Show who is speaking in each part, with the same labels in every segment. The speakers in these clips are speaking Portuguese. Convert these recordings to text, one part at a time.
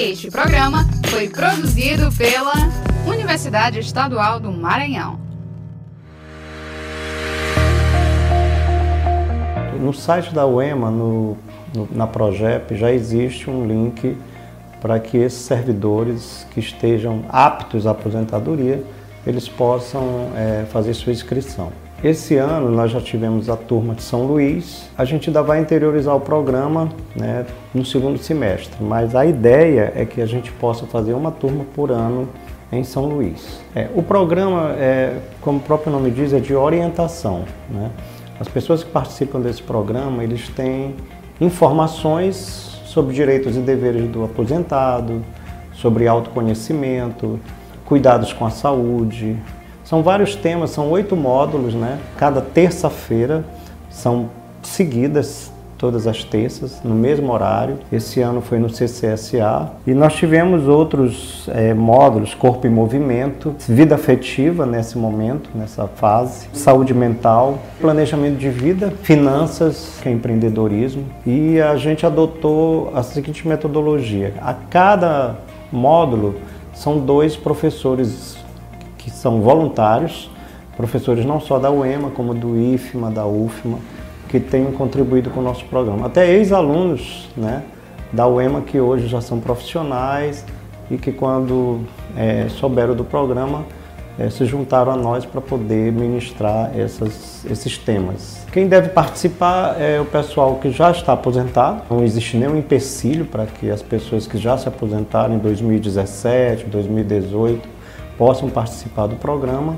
Speaker 1: Este programa foi produzido pela Universidade Estadual do Maranhão.
Speaker 2: No site da UEMA, no, no, na Progep, já existe um link para que esses servidores que estejam aptos à aposentadoria, eles possam é, fazer sua inscrição. Esse ano nós já tivemos a turma de São Luís. A gente ainda vai interiorizar o programa né, no segundo semestre, mas a ideia é que a gente possa fazer uma turma por ano em São Luís. É, o programa, é, como o próprio nome diz, é de orientação. Né? As pessoas que participam desse programa, eles têm informações sobre direitos e deveres do aposentado, sobre autoconhecimento, cuidados com a saúde, são vários temas, são oito módulos, né? Cada terça-feira são seguidas todas as terças, no mesmo horário. Esse ano foi no CCSA. E nós tivemos outros é, módulos, corpo e movimento, vida afetiva nesse momento, nessa fase, saúde mental, planejamento de vida, finanças, que é empreendedorismo. E a gente adotou a seguinte metodologia. A cada módulo são dois professores que são voluntários, professores não só da UEMA, como do IFMA, da UFMA, que têm contribuído com o nosso programa. Até ex-alunos né, da UEMA que hoje já são profissionais e que quando é, souberam do programa é, se juntaram a nós para poder ministrar essas, esses temas. Quem deve participar é o pessoal que já está aposentado, não existe nenhum empecilho para que as pessoas que já se aposentaram em 2017, 2018 possam participar do programa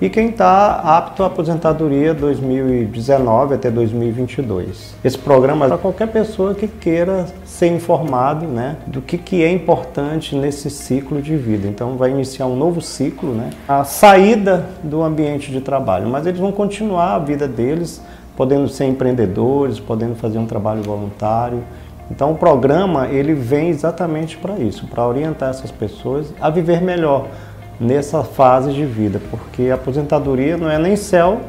Speaker 2: e quem está apto à aposentadoria 2019 até 2022. Esse programa é para qualquer pessoa que queira ser informado né, do que, que é importante nesse ciclo de vida. Então vai iniciar um novo ciclo, né, a saída do ambiente de trabalho, mas eles vão continuar a vida deles, podendo ser empreendedores, podendo fazer um trabalho voluntário. Então o programa ele vem exatamente para isso, para orientar essas pessoas a viver melhor nessa fase de vida, porque a aposentadoria não é nem céu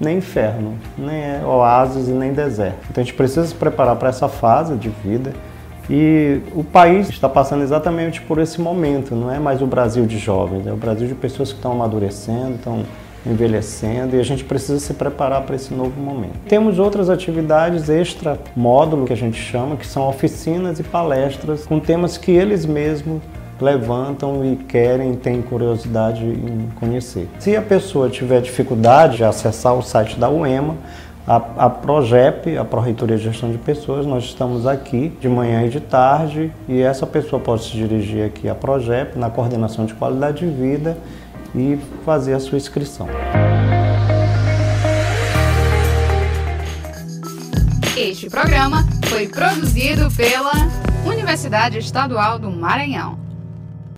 Speaker 2: nem inferno, nem é oásis e nem deserto. Então a gente precisa se preparar para essa fase de vida e o país está passando exatamente por esse momento, não é mais o Brasil de jovens, é o Brasil de pessoas que estão amadurecendo, estão envelhecendo e a gente precisa se preparar para esse novo momento. Temos outras atividades extra módulo que a gente chama, que são oficinas e palestras com temas que eles mesmos levantam e querem, têm curiosidade em conhecer. Se a pessoa tiver dificuldade de acessar o site da UEMA, a, a PROGEP, a Pró-Reitoria de Gestão de Pessoas, nós estamos aqui de manhã e de tarde e essa pessoa pode se dirigir aqui à PROGEP, na coordenação de qualidade de vida e fazer a sua inscrição.
Speaker 1: Este programa foi produzido pela Universidade Estadual do Maranhão.